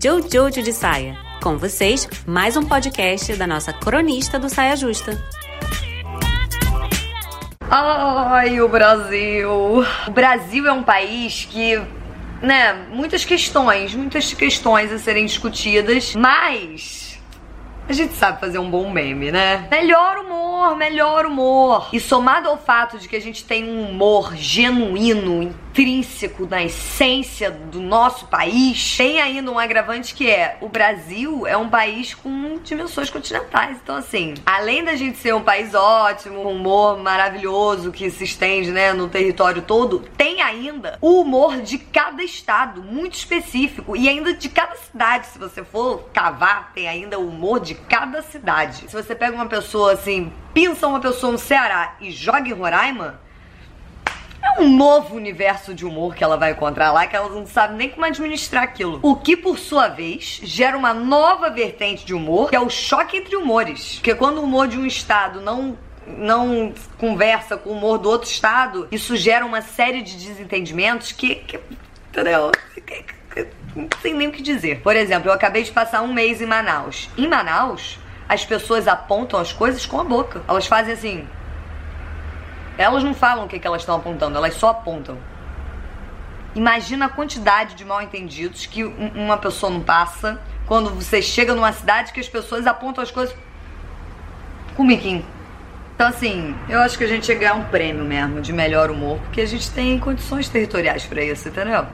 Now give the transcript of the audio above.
Jojo de Saia. Com vocês, mais um podcast da nossa cronista do Saia Justa. Ai, o Brasil! O Brasil é um país que, né, muitas questões, muitas questões a serem discutidas, mas a gente sabe fazer um bom meme, né? Melhor humor, melhor humor. E somado ao fato de que a gente tem um humor genuíno, intrínseco na essência do nosso país, tem ainda um agravante que é o Brasil é um país com dimensões continentais. Então, assim, além da gente ser um país ótimo, um humor maravilhoso que se estende, né, no território todo, tem ainda o humor de cada estado, muito específico, e ainda de cada cidade. Se você for cavar, tem ainda o humor de cada cidade. Se você pega uma pessoa assim, pinça uma pessoa no Ceará e joga em Roraima, é um novo universo de humor que ela vai encontrar lá, que ela não sabe nem como administrar aquilo. O que, por sua vez, gera uma nova vertente de humor, que é o choque entre humores. Porque quando o humor de um estado não não conversa com o humor do outro estado, isso gera uma série de desentendimentos que, que entendeu? não sei nem o que dizer. Por exemplo, eu acabei de passar um mês em Manaus. Em Manaus, as pessoas apontam as coisas com a boca. Elas fazem assim. Elas não falam o que, que elas estão apontando, elas só apontam. Imagina a quantidade de mal entendidos que uma pessoa não passa quando você chega numa cidade que as pessoas apontam as coisas com o miquinho. Então, assim, eu acho que a gente ia ganhar um prêmio mesmo de melhor humor, porque a gente tem condições territoriais para isso, entendeu?